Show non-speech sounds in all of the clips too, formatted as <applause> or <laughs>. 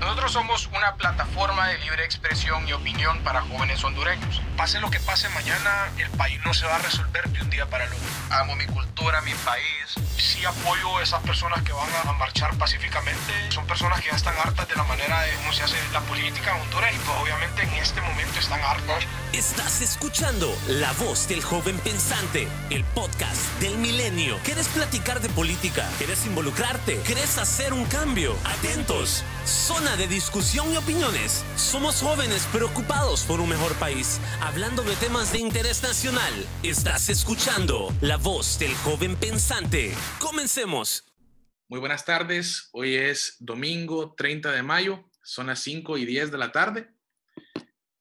Nosotros somos una plataforma de libre expresión y opinión para jóvenes hondureños. Pase lo que pase mañana, el país no se va a resolver de un día para el otro. Amo mi cultura, mi país. Sí apoyo a esas personas que van a marchar pacíficamente. Son personas que ya están hartas de la manera de cómo se hace la política en Honduras y pues obviamente en este momento están hartas. Estás escuchando La Voz del Joven Pensante, el podcast del milenio. ¿Quieres platicar de política? ¿Quieres involucrarte? ¿Quieres hacer un cambio? Atentos. Zona de discusión y opiniones. Somos jóvenes preocupados por un mejor país, hablando de temas de interés nacional. Estás escuchando La Voz del Joven Pensante. Comencemos. Muy buenas tardes. Hoy es domingo 30 de mayo. Son las 5 y 10 de la tarde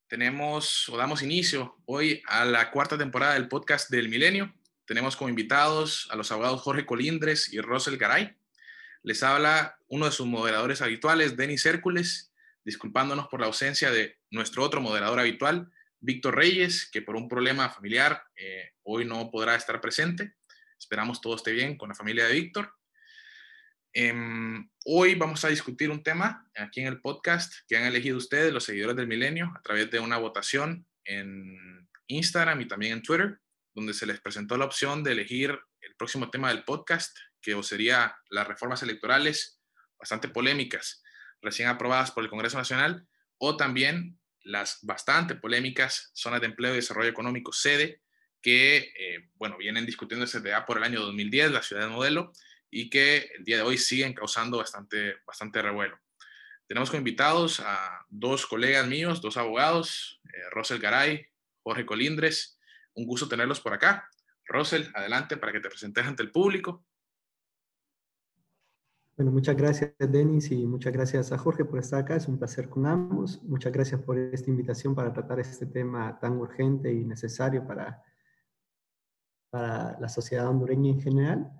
tenemos o damos inicio hoy a la cuarta temporada del podcast del Milenio. Tenemos como invitados a los abogados Jorge Colindres y Rosel Garay. Les habla uno de sus moderadores habituales, Denis Hércules, disculpándonos por la ausencia de nuestro otro moderador habitual, Víctor Reyes, que por un problema familiar eh, hoy no podrá estar presente. Esperamos todo esté bien con la familia de Víctor. Em, hoy vamos a discutir un tema aquí en el podcast que han elegido ustedes, los seguidores del milenio, a través de una votación en Instagram y también en Twitter, donde se les presentó la opción de elegir el próximo tema del podcast, que sería las reformas electorales bastante polémicas, recién aprobadas por el Congreso Nacional, o también las bastante polémicas zonas de empleo y desarrollo económico sede, que, eh, bueno, vienen discutiéndose desde por el año 2010, la ciudad de modelo, y que el día de hoy siguen causando bastante, bastante revuelo. Tenemos como invitados a dos colegas míos, dos abogados, eh, Rosel Garay, Jorge Colindres. Un gusto tenerlos por acá. Rosel, adelante para que te presentes ante el público. Bueno, muchas gracias, Denis, y muchas gracias a Jorge por estar acá. Es un placer con ambos. Muchas gracias por esta invitación para tratar este tema tan urgente y necesario para, para la sociedad hondureña en general.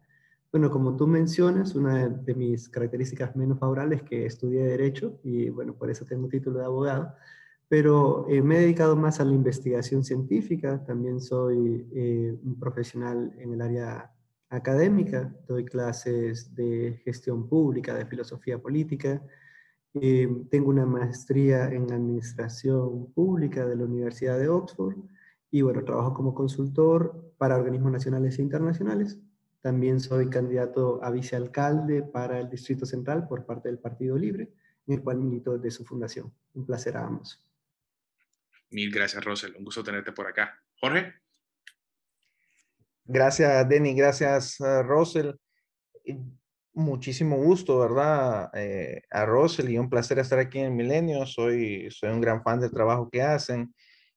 Bueno, como tú mencionas, una de mis características menos favorables es que estudié Derecho y bueno, por eso tengo título de abogado, pero eh, me he dedicado más a la investigación científica, también soy eh, un profesional en el área académica, doy clases de gestión pública, de filosofía política, eh, tengo una maestría en administración pública de la Universidad de Oxford y bueno, trabajo como consultor para organismos nacionales e internacionales también soy candidato a vicealcalde para el Distrito Central por parte del Partido Libre, en el cual milito desde su fundación. Un placer a ambos. Mil gracias, Rosel. Un gusto tenerte por acá. Jorge. Gracias, Denny. Gracias, uh, Rosel. Muchísimo gusto, ¿verdad? Eh, a Rosel y un placer estar aquí en Milenio. Soy, soy un gran fan del trabajo que hacen.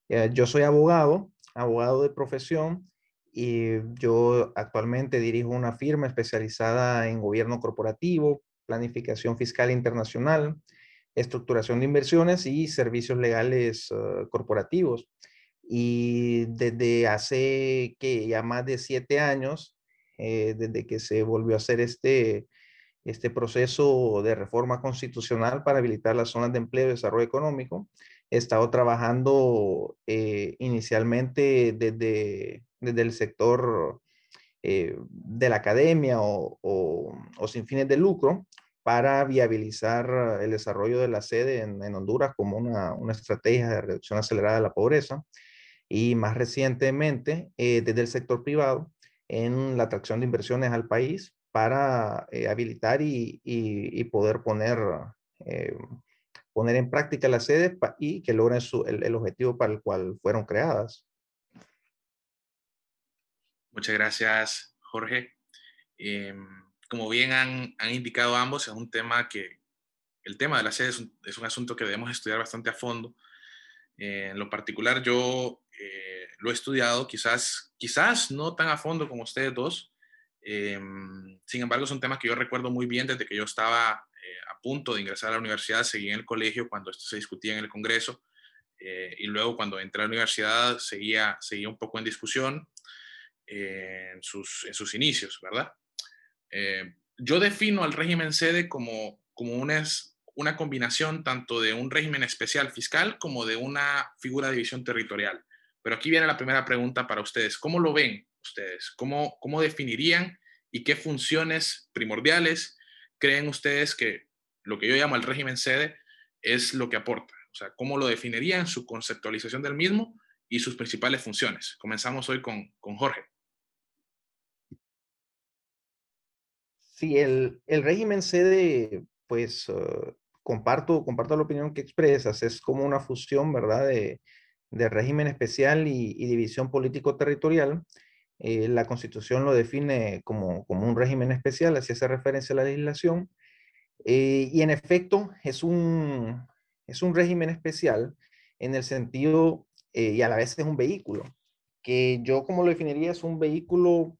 Eh, yo soy abogado, abogado de profesión y yo actualmente dirijo una firma especializada en gobierno corporativo, planificación fiscal internacional, estructuración de inversiones y servicios legales ah, corporativos. Y desde hace que ya más de siete años, eh, desde que se volvió a hacer este, este proceso de reforma constitucional para habilitar las zonas de empleo y desarrollo económico, he estado trabajando eh, inicialmente desde desde el sector eh, de la academia o, sin fines de lucro para viabilizar el desarrollo de la sede en, Honduras como una, estrategia de reducción acelerada de la pobreza. Y más recientemente eh, desde el sector privado en la atracción de inversiones al país para eh, habilitar y, poder poner, poner en práctica las sedes y que logren el objetivo para el cual fueron creadas. Muchas gracias, Jorge. Em, como bien han, indicado ambos, es un tema que, el tema de la sede es un, asunto que debemos estudiar bastante a fondo. Eh, en lo particular, yo eh, lo he estudiado, quizás, quizás no tan a fondo como ustedes dos. Em, sin embargo, es un tema que yo recuerdo muy bien desde que yo estaba eh, a punto de ingresar a la universidad, seguí en el colegio cuando esto se discutía en el Congreso. y luego cuando entré a la universidadseguía, seguía un poco en discusión en, sus, en sus inicios, ¿verdad? Eh, yo defino al régimen sede como, como una, una combinación tanto de un régimen especial fiscal como de una figura de división territorial. Pero aquí viene la primera pregunta para ustedes. ¿Cómo lo ven ustedes? ¿Cómo, cómo definirían y qué funciones primordiales creen ustedes que lo que yo llamo el régimen sede es lo que aporta? O sea, ¿cómo lo definirían, su conceptualización del mismo y sus principales funciones? Comenzamos hoy con, con Jorge. Sí, el, el régimen sede, pues uh, comparto, comparto la opinión que expresas, es como una fusión, ¿verdad?, de, de régimen especial y, división político-territorial. Eh, la constitución lo define como, como un régimen especial, así hace referencia a la legislación. Eh, y en efecto, es un, es un régimen especial en el sentido, eh, y a la vez es un vehículo, que yo como lo definiría es un vehículo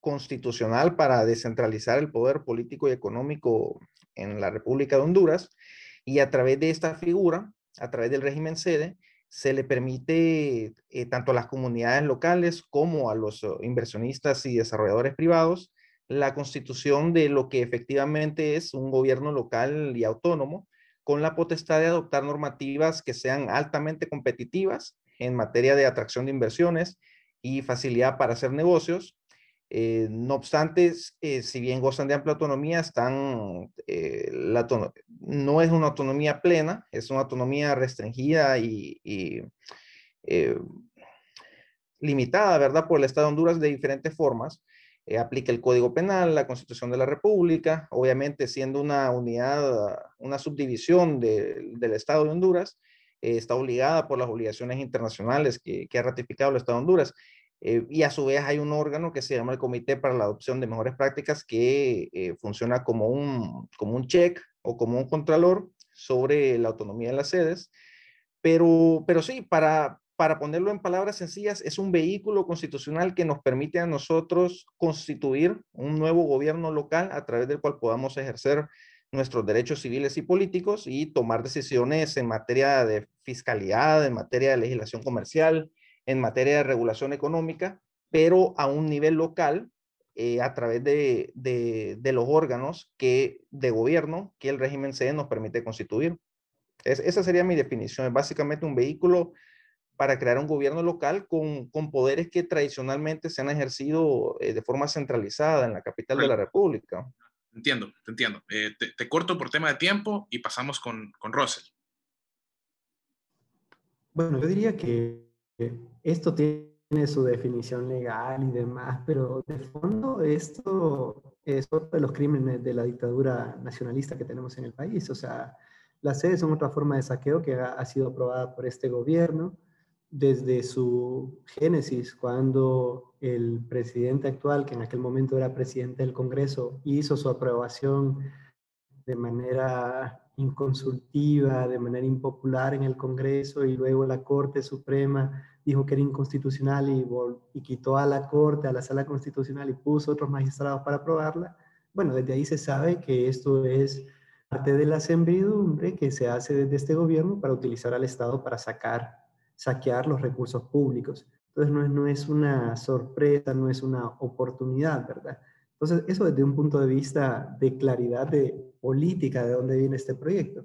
constitucional para descentralizar el poder político y económico en la República de Honduras. Y a través de esta figura, a través del régimen sede, se le permite eh, tanto a las comunidades locales como a los oh, inversionistas y desarrolladores privados la constitución de lo que efectivamente es un gobierno local y autónomo con la potestad de adoptar normativas que sean altamente competitivas en materia de atracción de inversiones y facilidad para hacer negocios, eh, no obstante, eh, si bien gozan de amplia autonomía, están, eh, la no es una autonomía plena, es una autonomía restringida y, limitada, ¿verdad? Por el Estado de Honduras de diferentes formas. aplica el Código Penal, la Constitución de la República, obviamente siendo una unidad, una subdivisión del Estado de Honduras, está obligada por las obligaciones internacionales que ha ratificado el Estado de Honduras. Eh, y a su vez hay un órgano que se llama el Comité para la Adopción de Mejores Prácticas que eh, funciona como un, como un check o como un contralor sobre la autonomía de las sedes. Pero, pero sí, para, para ponerlo en palabras sencillas, es un vehículo constitucional que nos permite a nosotros constituir un nuevo gobierno local a través del cual podamos ejercer nuestros derechos civiles y políticos y tomar decisiones en materia de fiscalidad, en materia de legislación comercial, en materia de regulación económica, pero a un nivel local eh, a través de, de, los órganos que, de gobierno que el régimen C nos permite constituir. esa sería mi definición. Es básicamente un vehículo para crear un gobierno local con, con poderes que tradicionalmente se han ejercido eh, de forma centralizada en la capital de la República. Entiendo, te entiendo. Eh, te, te, corto por tema de tiempo y pasamos con, con Russell. Bueno, yo diría que esto tiene su definición legal y demás, pero de fondo esto es otro de los crímenes de la dictadura nacionalista que tenemos en el país. O sea, las sedes son otra forma de saqueo que ha, sido aprobada por este gobierno desde su génesis, cuando el presidente actual, que en aquel momento era presidente del Congreso, hizo su aprobación de manera inconsultiva, de manera impopular en el Congreso y luego la Corte Suprema dijo que era inconstitucional y, y quitó a la Corte, a la Sala Constitucional y puso otros magistrados para aprobarla. Bueno, desde ahí se sabe que esto es parte de la sembridumbre que se hace desde este gobierno para utilizar al Estado para sacar, saquear los recursos públicos. Entonces no es, no es una sorpresa, no es una oportunidad, ¿verdad? Entonces, eso desde un punto de vista de claridad de política de dónde viene este proyecto.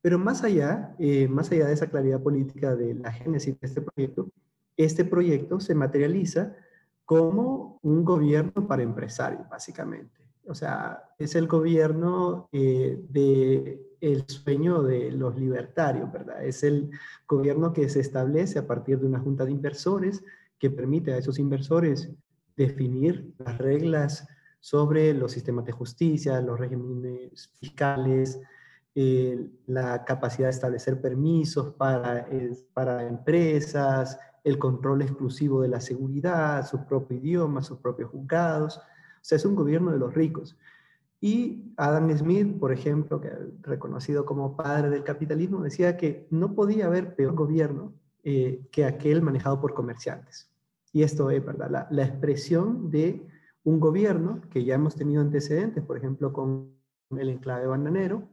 Pero más allá, eh, más allá de esa claridad política de la génesis de este proyecto, este proyecto se materializa como un gobierno para empresarios, básicamente. O sea, es el gobierno eh, de sueño de los libertarios, ¿verdad? Es el gobierno que se establece a partir de una junta de inversores que permite a esos inversores definir las reglas sobre los sistemas de justicia, los regímenes fiscales, eh, la capacidad de establecer permisos para, para empresas, el control exclusivo de la seguridad, su propio idioma, sus propios juzgados. O sea, es un gobierno de los ricos. Y Adam Smith, por ejemplo, que reconocido como padre del capitalismo, decía que no podía haber peor gobierno eh, que aquel manejado por comerciantes. Y esto es, ¿verdad? La expresión de un gobierno que ya hemos tenido antecedentes, por ejemplo, con el enclave bananero,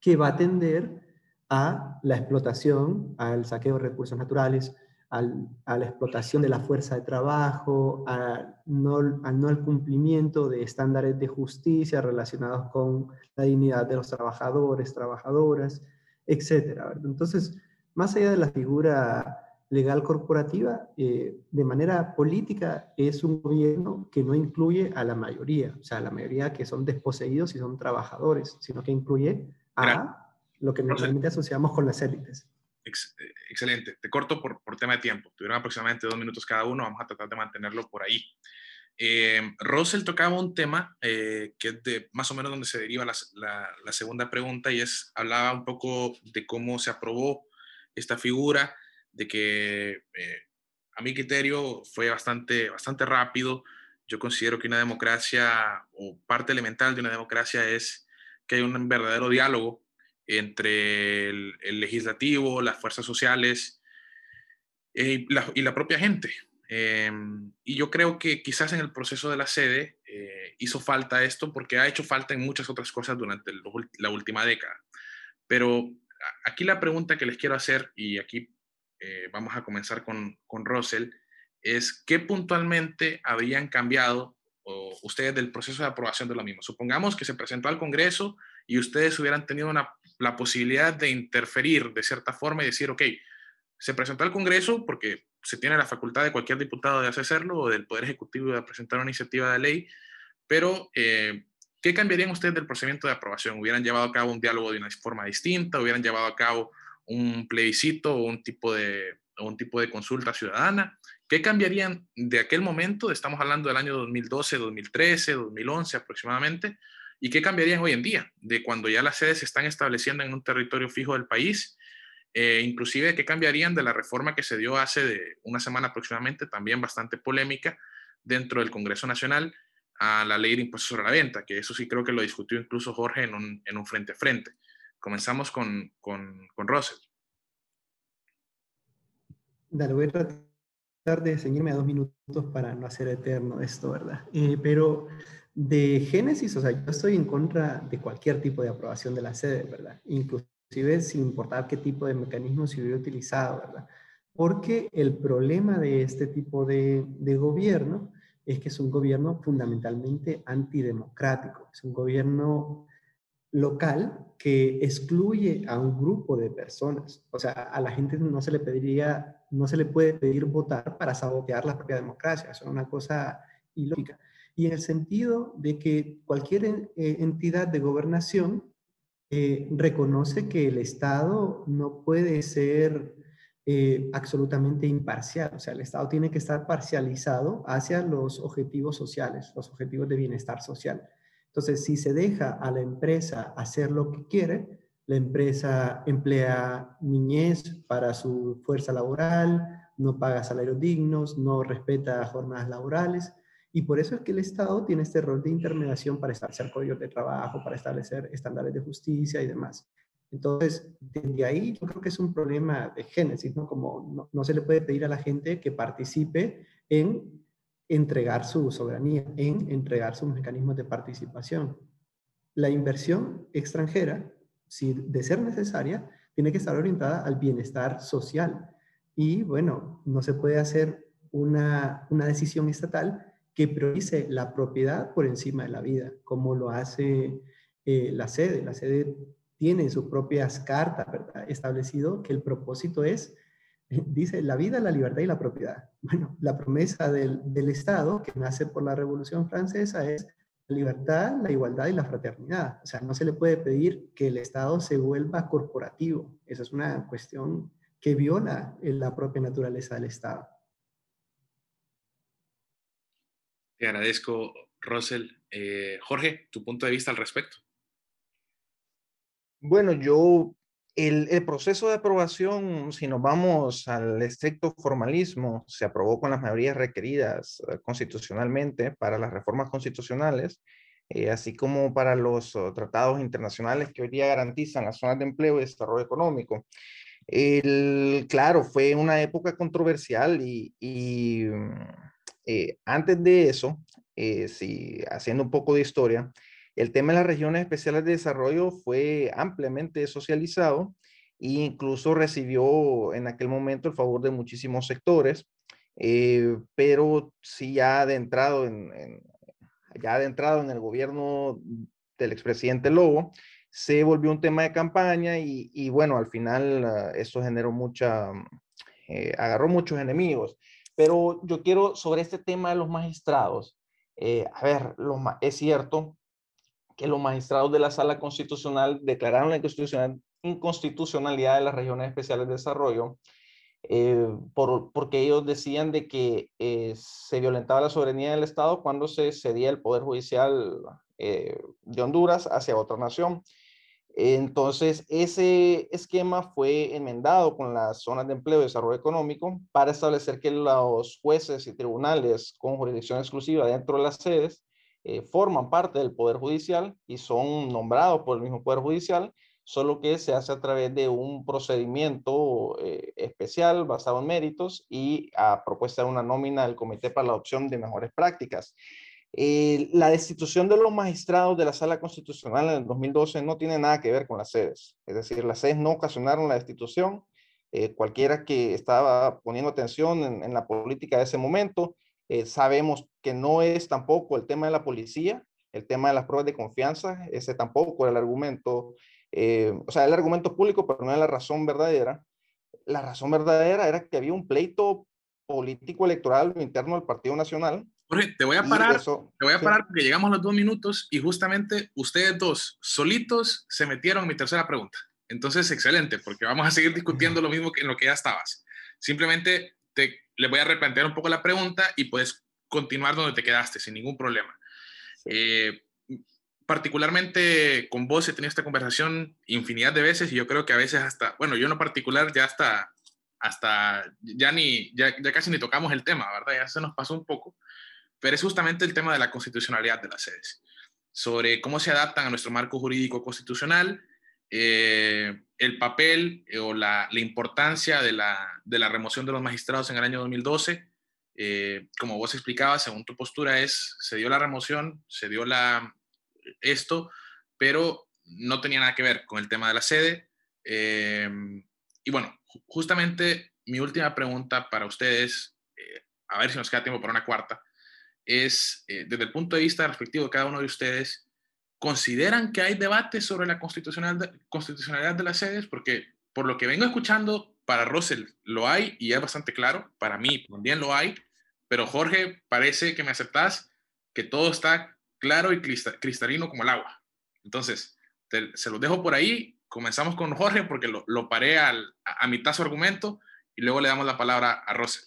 que va a tender a la explotación, al saqueo de recursos naturales, a la explotación de la fuerza de trabajo, al no al cumplimiento de estándares de justicia relacionados con la dignidad de los trabajadores, trabajadoras, etc. Entonces, más allá de la figura legal corporativa, eh, de manera política, es un gobierno que no incluye a la mayoría, o sea, la mayoría que son desposeídos y son trabajadores, sino que incluye a lo que normalmente asociamos con las élites. excelente. Te corto por, por tema de tiempo. Tuvieron aproximadamente dos minutos cada uno. Vamos a tratar de mantenerlo por ahí. Eh, Russell tocaba un tema eh, que es de más o menos donde se deriva la, la, segunda pregunta y es, hablaba un poco de cómo se aprobó esta figura, de que eh, a mi criterio fue bastante, bastante rápido. Yo considero que una democracia o parte elemental de una democracia es que hay un verdadero diálogo entre el, legislativo, las fuerzas sociales y la, y la propia gente. Em, y yo creo que quizás en el proceso de la sede eh, hizo falta esto porque ha hecho falta en muchas otras cosas durante la última década. Pero aquí la pregunta que les quiero hacer, y aquí eh, vamos a comenzar con, con Russell, es qué puntualmente habrían cambiado ustedes del proceso de aprobación de lo mismo. Supongamos que se presentó al Congreso y ustedes hubieran tenido la posibilidad de interferir de cierta forma y decir, ok, se presentó al Congreso porque se tiene la facultad de cualquier diputado de hacerlo o del Poder Ejecutivo de presentar una iniciativa de ley, pero eh, ¿qué cambiarían ustedes del procedimiento de aprobación? ¿Hubieran llevado a cabo un diálogo de una forma distinta? ¿Hubieran llevado a cabo un plebiscito o un tipo de, un tipo de consulta ciudadana? ¿Qué cambiarían de aquel momento? Estamos hablando del año 2012, 2013, 2011 aproximadamente. ¿Y qué cambiarían hoy en día? De cuando ya las sedes se están estableciendo en un territorio fijo del país eh, inclusive qué cambiarían de la reforma que se dio hace de una semana aproximadamente, también bastante polémica, dentro del Congreso Nacional a la ley de impuestos sobre la venta, que eso sí creo que lo discutió incluso Jorge en un, en un frente a frente. Comenzamos con, con, con Russell. Dale, voy a tratar de seguirme a dos minutos para no hacer eterno esto, ¿verdad? Eh, pero de Génesis, o sea, yo estoy en contra de cualquier tipo de aprobación de la sede, ¿verdad? Incluso sin importar qué tipo de mecanismo se hubiera utilizado, ¿verdad? Porque el problema de este tipo de, de gobierno es que es un gobierno fundamentalmente antidemocrático, es un gobierno local que excluye a un grupo de personas. O sea, a la gente no se le pediría, no se le puede pedir votar para sabotear la propia democracia. Eso es una cosa ilógica. Y en el sentido de que cualquier eh, entidad de gobernación eh, reconoce que el Estado no puede ser eh, absolutamente imparcial, o sea, el Estado tiene que estar parcializado hacia los objetivos sociales, los objetivos de bienestar social. Entonces, si se deja a la empresa hacer lo que quiere, la empresa emplea niñez para su fuerza laboral, no paga salarios dignos, no respeta jornadas laborales, y por eso es que el Estado tiene este rol de intermediación para establecer códigos de trabajo, para establecer estándares de justicia y demás. Entonces, desde ahí yo creo que es un problema de génesis, ¿no? Como no, se le puede pedir a la gente que participe en entregar su soberanía, en entregar sus mecanismos de participación. La inversión extranjera, si de ser necesaria, tiene que estar orientada al bienestar social. Y bueno, no se puede hacer una, una decisión estatal que priorice la propiedad por encima de la vida, como lo hace eh, la sede. La sede tiene sus propias cartas, ¿verdad? Establecido que el propósito es, <laughs> dice, la vida, la libertad y la propiedad. Bueno, la promesa del, del Estado, que nace por la Revolución Francesa, es la libertad, la igualdad y la fraternidad. O sea, no se le puede pedir que el Estado se vuelva corporativo. Esa es una cuestión que viola la propia naturaleza del Estado. Te agradezco, Russell. Eh, Jorge, tu punto de vista al respecto. Bueno, yo, el, proceso de aprobación, si nos vamos al estricto formalismo, se aprobó con las mayorías requeridas eh, constitucionalmente para las reformas constitucionales, eh, así como para los oh, tratados internacionales que hoy día garantizan las zonas de empleo y desarrollo económico. El, claro, fue una época controversial y, mm, eh, antes de eso, eh, si, haciendo un poco de historia, el tema de las regiones especiales de desarrollo fue ampliamente socializado e incluso recibió en aquel momento el favor de muchísimos sectores, eh, pero sí ya adentrado en, en, ya adentrado en el gobierno del expresidente Lobo, se volvió un tema de campaña y, y bueno, al final uh, eso generó mucha, agarró muchos enemigos. Pero yo quiero sobre este tema de los magistrados. Eh, a ver, es cierto que los magistrados de la sala constitucional declararon la inconstitucionalidad de las regiones especiales de desarrollo, eh, por, porque ellos decían de que eh, se violentaba la soberanía del Estado cuando se cedía el Poder Judicial eh, de Honduras hacia otra nación. Entonces, ese esquema fue enmendado con las zonas de empleo y desarrollo económico para establecer que los jueces y tribunales con jurisdicción exclusiva dentro de las sedes forman parte del Poder Judicial y son nombrados por el mismo Poder Judicial solo que se hace a través de un procedimiento eh, especial basado en méritos y a propuesta de una nómina del Comité para la Adopción de Mejores Prácticas. Eh, la destitución de los magistrados de la Sala Constitucional en el 2012 no tiene nada que ver con las sedes, es decir, las sedes no ocasionaron la destitución. Eh, cualquiera que estaba poniendo atención en, en la política de ese momento, sabemos que no es tampoco el tema de la policía, el tema de las pruebas de confianza, ese tampoco era el argumento eh, o sea, el argumento público, pero no es la razón verdadera. La razón verdadera era que había un pleito político electoral interno del Partido Nacional. Jorge, te voy a parar, te voy a parar porque llegamos a los dos minutos y justamente ustedes dos solitos se metieron en mi tercera pregunta. Entonces, excelente, porque vamos a seguir discutiendo lo mismo que en lo que ya estabas. Simplemente te, le voy a replantear un poco la pregunta y puedes continuar donde te quedaste sin ningún problema. Eh, particularmente con vos he tenido esta conversación infinidad de veces y yo creo que a veces hasta, bueno, yo en lo particular ya hasta, hasta, ya ni, ya, ya casi ni tocamos el tema, ¿verdad? Ya se nos pasó un poco, pero es justamente el tema de la constitucionalidad de las sedes, sobre cómo se adaptan a nuestro marco jurídico constitucional, eh, el papel eh, o la, importancia de la, de la, remoción de los magistrados en el año 2012. Eh, como vos explicabas, según tu postura, es, se dio la remoción, se dio la, esto, pero no tenía nada que ver con el tema de la sede. Y bueno, justamente mi última pregunta para ustedes, a ver si nos queda tiempo para una cuarta, es desde el punto de vista respectivo de cada uno de ustedes, ¿consideran que hay debate sobre la constitucionalidad de las sedes? Porque por lo que vengo escuchando, para Russell lo hay y es bastante claro, para mí también lo hay, pero Jorge, parece que me aceptás que todo está claro y cristalino como el agua. Entonces, se los dejo por ahí. Comenzamos con Jorge porque lo, lo paré al, a, mitad su argumento y luego le damos la palabra a Rosel.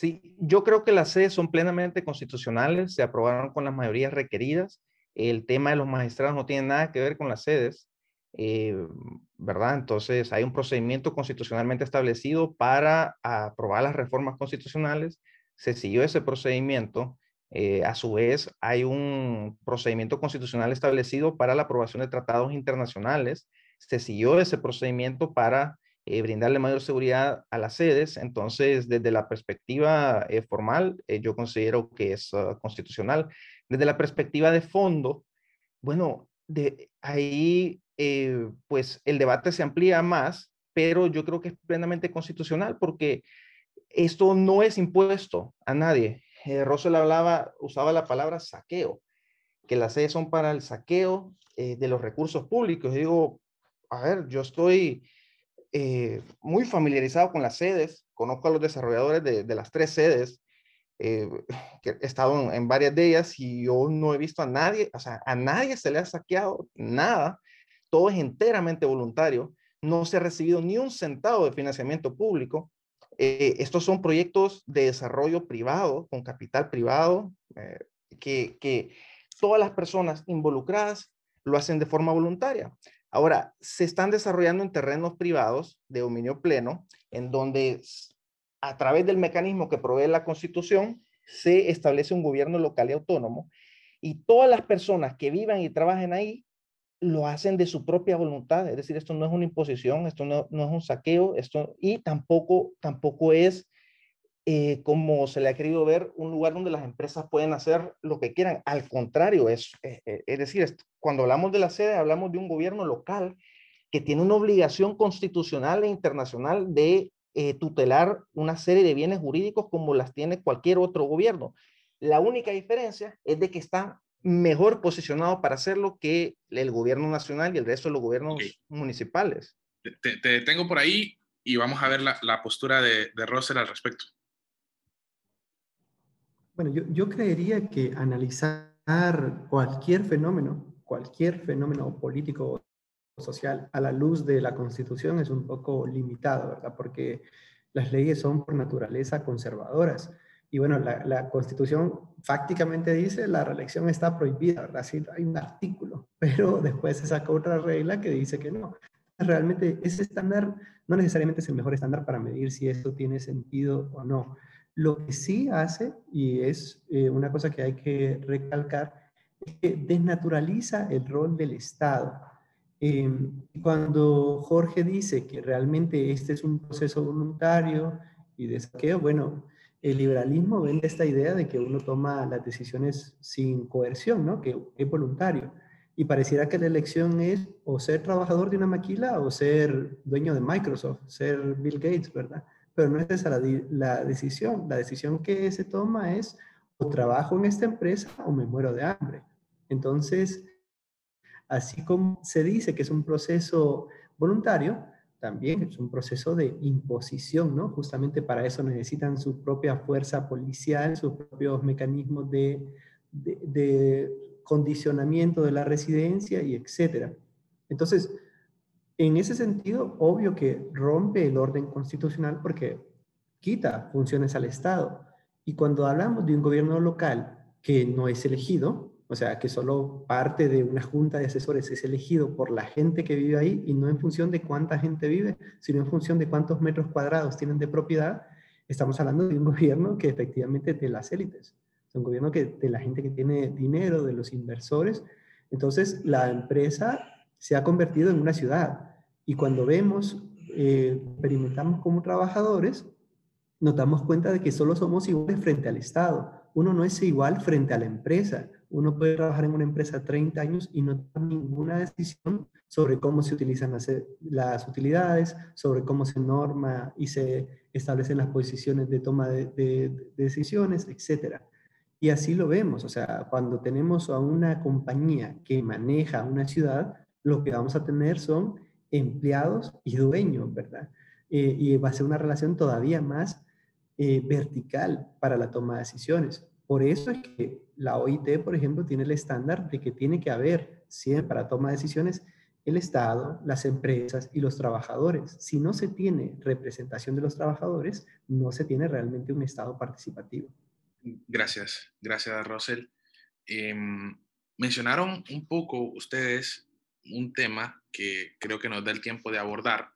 Sí, yo creo que las sedes son plenamente constitucionales, se aprobaron con las mayorías requeridas. El tema de los magistrados no tiene nada que ver con las sedes, eh, ¿verdad? Entonces hay un procedimiento constitucionalmente establecido para aprobar las reformas constitucionales. Se siguió ese procedimiento eh, a su vez, hay un procedimiento constitucional establecido para la aprobación de tratados internacionales. Se siguió ese procedimiento para eh, brindarle mayor seguridad a las sedes. Entonces, desde la perspectiva eh, formal, yo considero que es ah, constitucional. Desde la perspectiva de fondo, bueno, de ahí, pues el debate se amplía más, pero yo creo que es plenamente constitucional porque esto no es impuesto a nadie eh, Russell hablaba, usaba la palabra saqueo, que las sedes son para el saqueo eh, de los recursos públicos. digo, a ver, yo estoy eh, muy familiarizado con las sedes, conozco a los desarrolladores de, las tres sedes, que he estado en, varias de ellas y yo no he visto a nadie, o sea, a nadie se le ha saqueado nada, todo es enteramente voluntario, no se ha recibido ni un centavo de financiamiento público eh, estos son proyectos de desarrollo privado, con capital privado, eh, que todas las personas involucradas lo hacen de forma voluntaria. Ahora, se están desarrollando en terrenos privados de dominio pleno, en donde a través del mecanismo que provee la Constitución se establece un gobierno local y autónomo y todas las personas que vivan y trabajen ahí lo hacen de su propia voluntad, es decir, esto no es una imposición, esto no, es un saqueo, esto y tampoco, tampoco es eh, como se le ha querido ver un lugar donde las empresas pueden hacer lo que quieran. Al contrario, es, eh, eh, es decir, cuando hablamos de la sede, hablamos de un gobierno local que tiene una obligación constitucional e internacional de tutelar una serie de bienes jurídicos como las tiene cualquier otro gobierno. La única diferencia es de que está mejor posicionado para hacerlo que el gobierno nacional y el resto de los gobiernos municipales. Te, te, detengo por ahí y vamos a ver la, la postura de, de Russell al respecto. Bueno, yo, yo creería que analizar cualquier fenómeno, cualquier fenómeno político social a la luz de la Constitución es un poco limitado, ¿verdad? Porque las leyes son por naturaleza conservadoras. Y bueno, la, Constitución fácticamente dice la reelección está prohibida, ¿verdad? Sí, hay un artículo, <laughs> pero después se saca otra regla que dice que no. Realmente ese estándar no necesariamente es el mejor estándar para medir si esto tiene sentido o no. Lo que sí hace, y es eh, una cosa que hay que recalcar, es que desnaturaliza el rol del Estado. Em, cuando Jorge dice que realmente este es un proceso voluntario y de saqueo, bueno, el liberalismo vende esta idea de que uno toma las decisiones sin coerción, ¿no? Que es voluntario. Y pareciera que la elección es o ser trabajador de una maquila o ser dueño de Microsoft, ser Bill Gates, ¿verdad? Pero no es esa la, decisión. La decisión que se toma es o trabajo en esta empresa o me muero de hambre. Entonces, así como se dice que es un proceso voluntario, también es un proceso de imposición, ¿no? Justamente para eso necesitan su propia fuerza policial, sus propios mecanismos de, de, condicionamiento de la residencia y etcétera. Entonces, en ese sentido, obvio que rompe el orden constitucional porque quita funciones al Estado. Y cuando hablamos de un gobierno local que no es elegido, o sea, que solo parte de una junta de asesores es elegido por la gente que vive ahí y no en función de cuánta gente vive, sino en función de cuántos metros cuadrados tienen de propiedad. Estamos hablando de un <laughs> gobierno que efectivamente de las élites, es un gobierno que de la gente que tiene dinero, de los inversores. Entonces, la empresa se ha convertido en una ciudad y cuando vemos, eh, experimentamos como trabajadores, nos damos cuenta de que solo somos iguales frente al Estado. Uno no es igual frente a la empresa uno puede trabajar en una empresa 30 años y no tomar ninguna decisión sobre cómo se utilizan las, utilidades, sobre cómo se norma y se establecen las posiciones de toma de, decisiones, etc. Y así lo vemos, o sea, cuando tenemos a una compañía que maneja una ciudad, lo que vamos a tener son empleados y dueños, ¿verdad? Eh, y va a ser una relación todavía más eh, vertical para la toma de decisiones. Por eso es que la OIT, por ejemplo, tiene el estándar de que tiene que haber siempre para toma de decisiones el Estado, las empresas y los trabajadores. Si no se tiene representación de los trabajadores, no se tiene realmente un Estado participativo. Gracias, gracias, Rosel. Em, mencionaron un poco ustedes un tema que creo que nos da el tiempo de abordar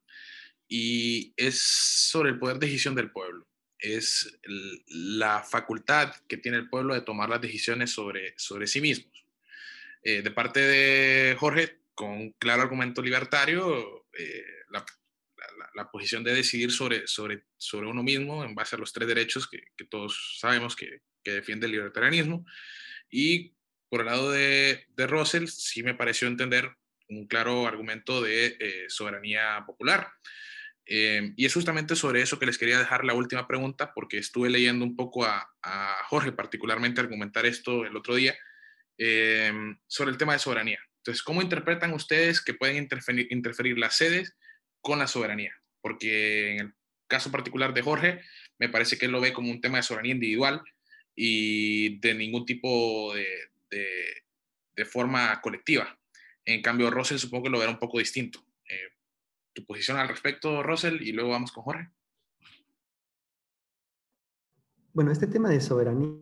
y es sobre el poder de decisión del pueblo es la facultad que tiene el pueblo de tomar las decisiones sobre, sobre sí mismos. Eh, de parte de Jorge, con un claro argumento libertario, eh, la, la, posición de decidir sobre, sobre, sobre uno mismo en base a los tres derechos que, todos sabemos que, que, defiende el libertarianismo. Y por el lado de, de Russell, sí me pareció entender un claro argumento de eh, soberanía popular. Eh, y es justamente sobre eso que les quería dejar la última pregunta, porque estuve leyendo un poco a, Jorge, particularmente, argumentar esto el otro día, eh, sobre el tema de soberanía. Entonces, ¿cómo interpretan ustedes que pueden interferir, las sedes con la soberanía? Porque en el caso particular de Jorge, me parece que él lo ve como un tema de soberanía individual y de ningún tipo de, de, forma colectiva. En cambio, Russell supongo que lo verá un poco distinto. Eh, tu posición al respecto, Russell, y luego vamos con Jorge. Bueno, este tema de soberanía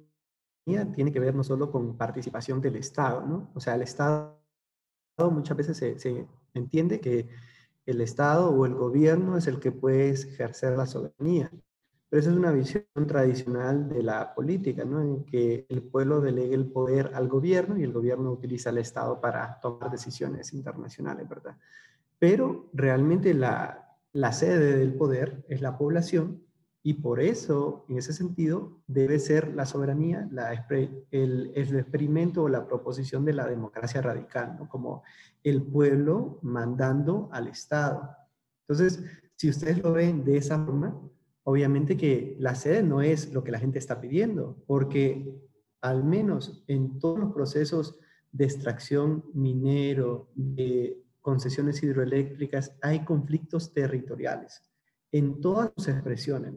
tiene que ver no solo con participación del Estado, ¿no? O sea, el Estado muchas veces se, entiende que el Estado o el gobierno es el que puede ejercer la soberanía. Pero esa es una visión tradicional de la política, ¿no? En que el pueblo delegue el poder al gobierno y el gobierno utiliza al Estado para tomar decisiones internacionales, ¿verdad? pero realmente la, sede del poder es la población y por eso, en ese sentido, debe ser la soberanía el, experimento o la proposición de la democracia radical, ¿no? como el pueblo mandando al Estado. Entonces, si ustedes lo ven de esa forma, obviamente que la sede no es lo que la gente está pidiendo, porque al menos en todos los procesos de extracción minero, de concesiones hidroeléctricas, hay conflictos territoriales en todas sus expresiones.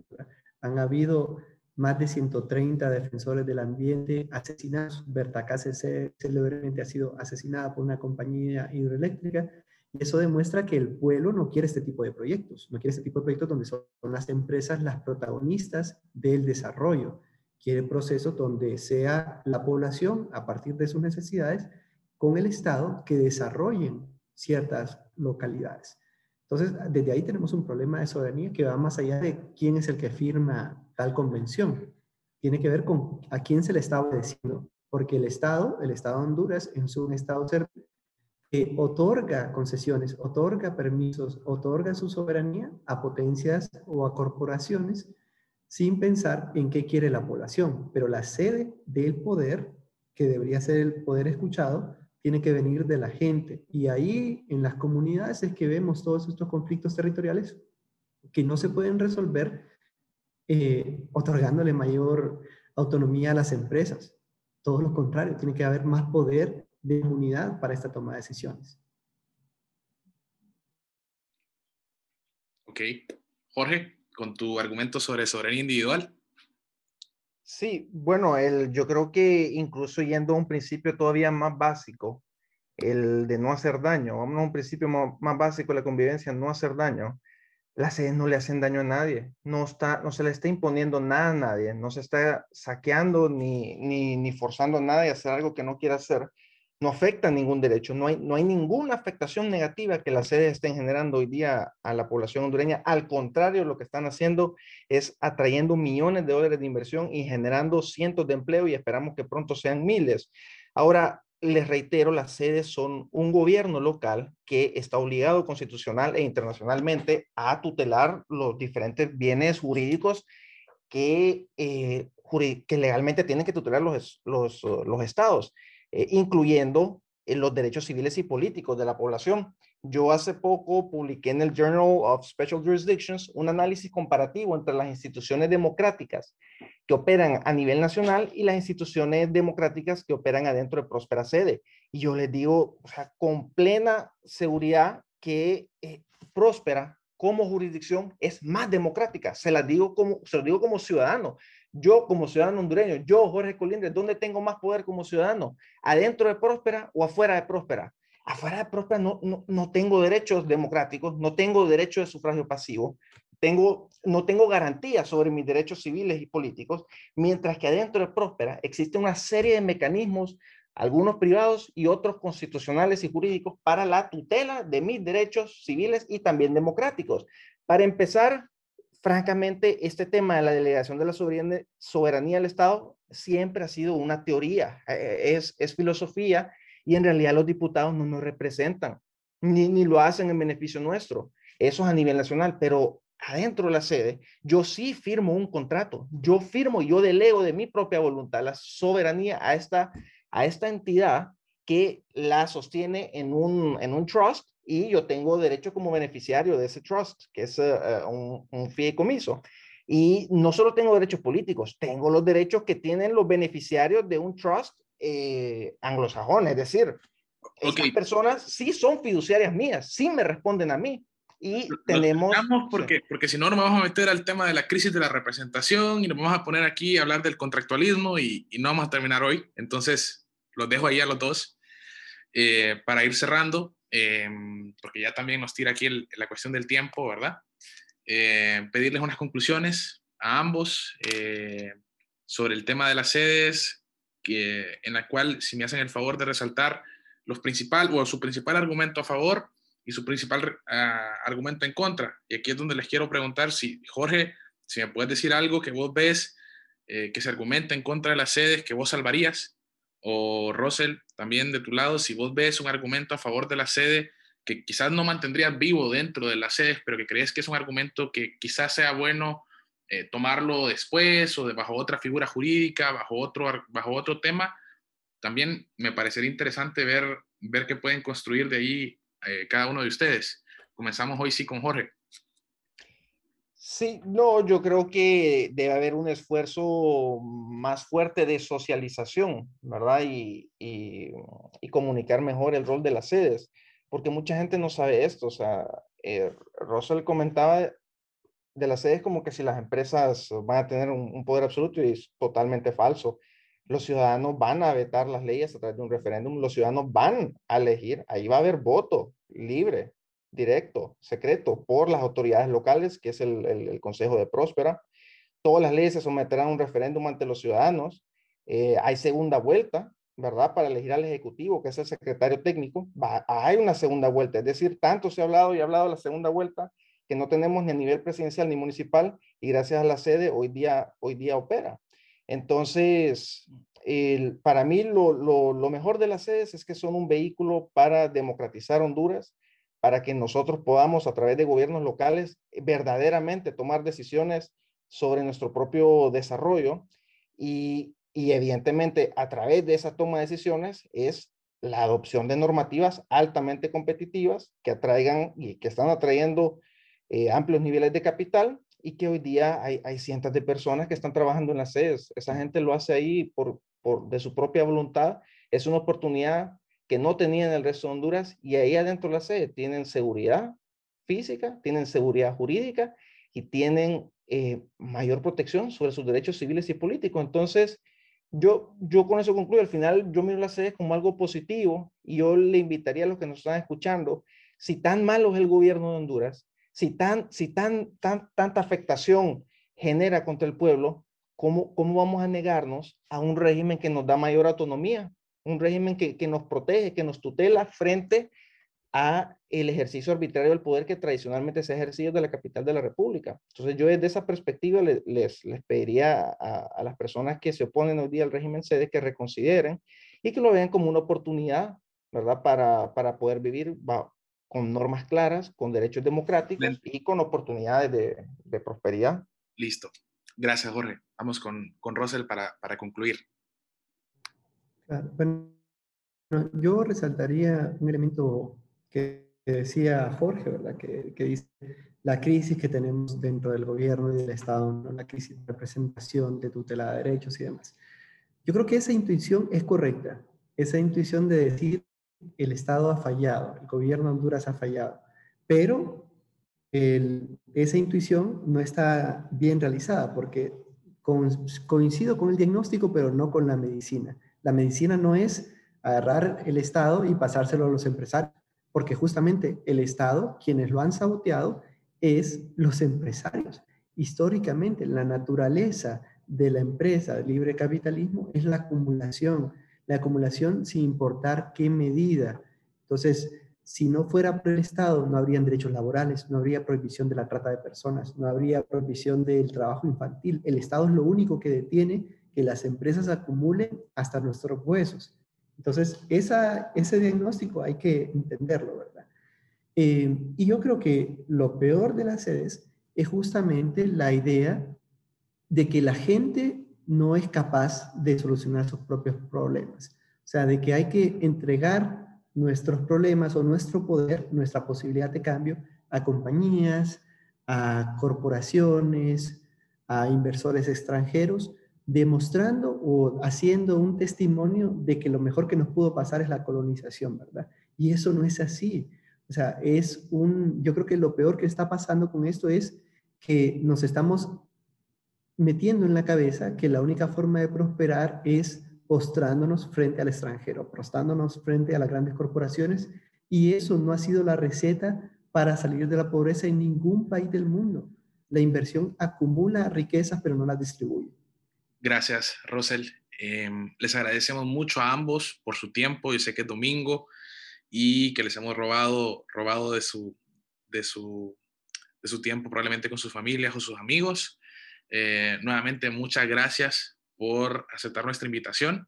Han habido más de 130 defensores del ambiente asesinados. Berta Cáceres célebremente ha sido asesinada por una compañía hidroeléctrica Eso demuestra que el pueblo no quiere este tipo de proyectos, no quiere este tipo de proyectos donde son las empresas las protagonistas del desarrollo. Quiere procesos donde sea la población, a partir de sus necesidades, con el Estado, que desarrollen ciertas localidades. Entonces, desde ahí tenemos un problema de soberanía que va más allá de quién es el que firma tal convención. Tiene que ver con a quién se le está obedeciendo, porque el Estado, el Estado de Honduras, es un Estado otorga concesiones, otorga permisos, otorga su soberanía a potencias o a corporaciones sin pensar en qué quiere la población. Pero la sede del poder, que debería ser el poder escuchado, tiene que venir de la gente. Y ahí en las comunidades es que vemos todos estos conflictos territoriales que no se pueden resolver eh, otorgándole mayor autonomía a las empresas. Todo lo contrario, tiene que haber más poder de unidad para esta toma de decisiones. Ok. Jorge, con tu argumento sobre soberanía individual. Sí, bueno, el, yo creo que incluso yendo a un principio todavía más básico, el de no hacer daño, vamos a un principio más, básico de la convivencia, no hacer daño, las sedes no le hacen daño a nadie, no, está, no se le está imponiendo nada a nadie, no se está saqueando ni, ni, ni forzando a nadie a hacer algo que no quiera hacer, no afecta ningún derecho, no hay, no hay ninguna afectación negativa que las sedes estén generando hoy día a la población hondureña. Al contrario, lo que están haciendo es atrayendo millones de dólares de inversión y generando cientos de empleo y esperamos que pronto sean miles. Ahora, les reitero, las sedes son un gobierno local que está obligado constitucional e internacionalmente a tutelar los diferentes bienes jurídicos que, eh, que legalmente tienen que tutelar los, los, los estados. Eh, incluyendo eh, los derechos civiles y políticos de la población. Yo hace poco publiqué en el Journal of Special Jurisdictions un análisis comparativo entre las instituciones democráticas que operan a nivel nacional y las instituciones democráticas que operan adentro de Próspera Sede. Y yo les digo, o sea, con plena seguridad que eh, Próspera como jurisdicción es más democrática. Se las digo como, se lo digo como ciudadano. Yo como ciudadano hondureño, yo Jorge Colindres, ¿dónde tengo más poder como ciudadano? ¿Adentro de Próspera o afuera de Próspera? Afuera de Próspera no, no, tengo derechos democráticos, no tengo derecho de sufragio pasivo, tengo, no tengo garantías sobre mis derechos civiles y políticos, mientras que adentro de Próspera existe una serie de mecanismos, algunos privados y otros constitucionales y jurídicos, para la tutela de mis derechos civiles y también democráticos. Para empezar, francamente, este tema de la delegación de la soberanía, del Estado siempre ha sido una teoría, eh, es, filosofía y en realidad los diputados no nos representan, ni, lo hacen en beneficio nuestro. Eso es a nivel nacional, pero adentro de la sede, yo sí firmo un contrato, yo firmo, yo delego de mi propia voluntad la soberanía a esta, entidad que la sostiene en un trust y yo tengo derecho como beneficiario de ese trust, que es eh, un, un, fideicomiso. Y no solo tengo derechos políticos, tengo los derechos que tienen los beneficiarios de un trust eh, anglosajón, es decir, okay. personas sí son fiduciarias mías, sí me responden a mí. Y tenemos... Porque, porque si no nos vamos a meter al tema de la crisis de la representación y nos vamos a poner aquí a hablar del contractualismo y, y no vamos a terminar hoy. Entonces, los dejo ahí a los dos eh, para ir cerrando. Em, porque ya también nos tira aquí la cuestión del tiempo, ¿verdad? Eh, pedirles unas conclusiones a ambos eh, sobre el tema de las sedes, que, en la cual, si me hacen el favor de resaltar los principal, o su principal argumento a favor y su principal ah, argumento en contra. Y aquí es donde les quiero preguntar si, Jorge, si me puedes decir algo que vos ves eh, que se argumenta en contra de las sedes que vos salvarías o Russell, también de tu lado, si vos ves un argumento a favor de la sede que quizás no mantendrías vivo dentro de las sedes, pero que crees que es un argumento que quizás sea bueno eh, tomarlo después o de bajo otra figura jurídica, bajo otro, bajo otro tema, también me parecería interesante ver, ver qué pueden construir de ahí eh, cada uno de ustedes. Comenzamos hoy sí con Jorge. Sí, no, yo creo que debe haber un esfuerzo más fuerte de socialización, ¿verdad? Y, comunicar mejor el rol de las sedes, porque mucha gente no sabe esto. O sea, eh, Russell comentaba de las sedes como que si las empresas van a tener un, poder absoluto y es totalmente falso. los ciudadanos van a vetar las leyes a través de un referéndum, los ciudadanos van a elegir, ahí va a haber voto libre, directo, secreto, por las autoridades locales, que es el, Consejo de Próspera. Todas las leyes se someterán a un referéndum ante los ciudadanos. Eh, hay segunda vuelta, ¿verdad? Para elegir al Ejecutivo, que es el secretario técnico. hay una segunda vuelta, es decir, tanto se ha hablado y hablado de la segunda vuelta que no tenemos ni a nivel presidencial ni municipal y gracias a la sede hoy día, hoy día opera. Entonces, para mí lo, mejor de las sedes es que son un vehículo para democratizar Honduras, para que nosotros podamos a través de gobiernos locales verdaderamente tomar decisiones sobre nuestro propio desarrollo y, evidentemente a través de esa toma de decisiones es la adopción de normativas altamente competitivas que atraigan y que están atrayendo eh, amplios niveles de capital y que hoy día hay, hay, cientos de personas que están trabajando en las sedes. Esa gente lo hace ahí por, por, de su propia voluntad. Es una oportunidad que no tenían el resto de Honduras y ahí adentro de la sede tienen seguridad física, tienen seguridad jurídica y tienen eh, mayor protección sobre sus derechos civiles y políticos. Entonces, yo, yo con eso concluyo. Al final, yo miro la sede como algo positivo y yo le invitaría a los que nos están escuchando, si tan malo es el gobierno de Honduras, si, tan, si tan, tan, tanta afectación genera contra el pueblo, ¿cómo, ¿cómo vamos a negarnos a un régimen que nos da mayor autonomía? Un régimen que, que nos protege, que nos tutela frente a el ejercicio arbitrario del poder que tradicionalmente se ha ejercido desde la capital de la República. Entonces yo desde esa perspectiva les, les, pediría a, a, las personas que se oponen hoy día al régimen sede que reconsideren y que lo vean como una oportunidad, ¿verdad? Para, para poder vivir con normas claras, con derechos democráticos y con oportunidades de, de, prosperidad. Listo. Gracias, Jorge. Vamos con, con Russell para, para concluir. Bueno, yo resaltaría un elemento que decía Jorge, ¿verdad? Que, que, dice la crisis que tenemos dentro del gobierno y del Estado, ¿no? la crisis de representación, de tutela de derechos y demás. Yo creo que esa intuición es correcta, esa intuición de decir el Estado ha fallado, el gobierno de Honduras ha fallado, pero esa intuición no está bien realizada porque coincido con el diagnóstico, pero no con la medicina. La medicina no es agarrar el Estado y pasárselo a los empresarios, porque justamente el Estado, quienes lo han saboteado, es los empresarios. Históricamente, la naturaleza de la empresa de libre capitalismo es la acumulación, la acumulación sin importar qué medida. Entonces, si no fuera por el Estado, no habrían derechos laborales, no habría prohibición de la trata de personas, no habría prohibición del trabajo infantil. El Estado es lo único que detiene que las empresas acumulen hasta nuestros huesos. Entonces, ese diagnóstico hay que entenderlo, ¿verdad? Eh, y yo creo que lo peor de las sedes es justamente la idea de que la gente no es capaz de solucionar sus propios problemas. O sea, de que hay que entregar nuestros problemas o nuestro poder, nuestra posibilidad de cambio a compañías, a corporaciones, a inversores extranjeros, demostrando o haciendo un testimonio de que lo mejor que nos pudo pasar es la colonización, ¿verdad? Y eso no es así. O sea, es un, yo creo que lo peor que está pasando con esto es que nos estamos metiendo en la cabeza que la única forma de prosperar es postrándonos frente al extranjero, postrándonos frente a las grandes corporaciones, y eso no ha sido la receta para salir de la pobreza en ningún país del mundo. La inversión acumula riquezas, pero no las distribuye. Gracias, Rosel. Em, les agradecemos mucho a ambos por su tiempo. Yo sé que es domingo y que les hemos robado, robado de, su, de, su, de su tiempo probablemente con sus familias o sus amigos. Eh, nuevamente, muchas gracias por aceptar nuestra invitación.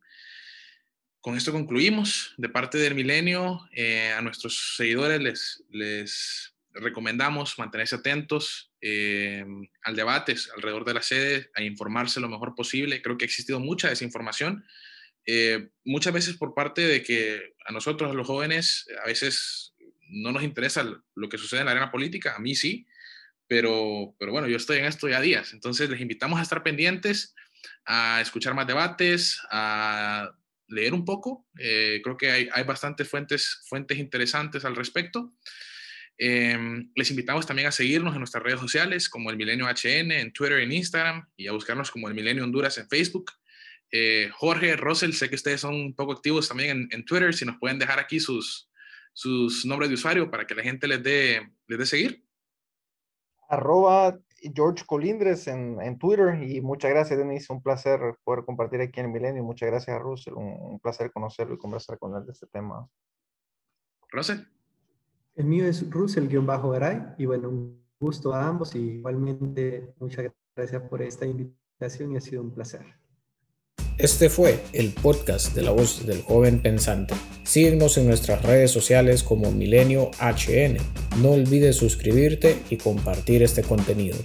Con esto concluimos. De parte del Milenio, eh, a nuestros seguidores les, les recomendamos mantenerse atentos eh, al debate alrededor de la sede, a informarse lo mejor posible. Creo que ha existido mucha desinformación, muchas veces por parte de que a nosotros, los jóvenes, a veces no nos interesa lo que sucede en la arena política, a mí sí, pero, pero bueno, yo estoy en esto ya días, entonces les invitamos a estar pendientes, a escuchar más debates, a leer un poco. Eh, creo que hay, hay, bastantes fuentes, fuentes interesantes al respecto. Em, les invitamos también a seguirnos en nuestras redes sociales como el Milenio HN en Twitter y en Instagram y a buscarnos como el Milenio Honduras en Facebook. Eh, Jorge, Russell, sé que ustedes son un poco activos también en, Twitter. Si nos pueden dejar aquí sus, sus nombres de usuario para que la gente les dé, les dé seguir. Arroba George Colindres en, en, Twitter y muchas gracias, Denis. Un placer poder compartir aquí en el Milenio. Muchas gracias a Russell. Un, placer conocerlo y conversar con él de este tema. Russell. El mío es Russell-Garay y bueno, un gusto a ambos y igualmente muchas gracias por esta invitación y ha sido un placer. Este fue el podcast de la voz del joven pensante. Síguenos en nuestras redes sociales como Milenio HN. No olvides suscribirte y compartir este contenido.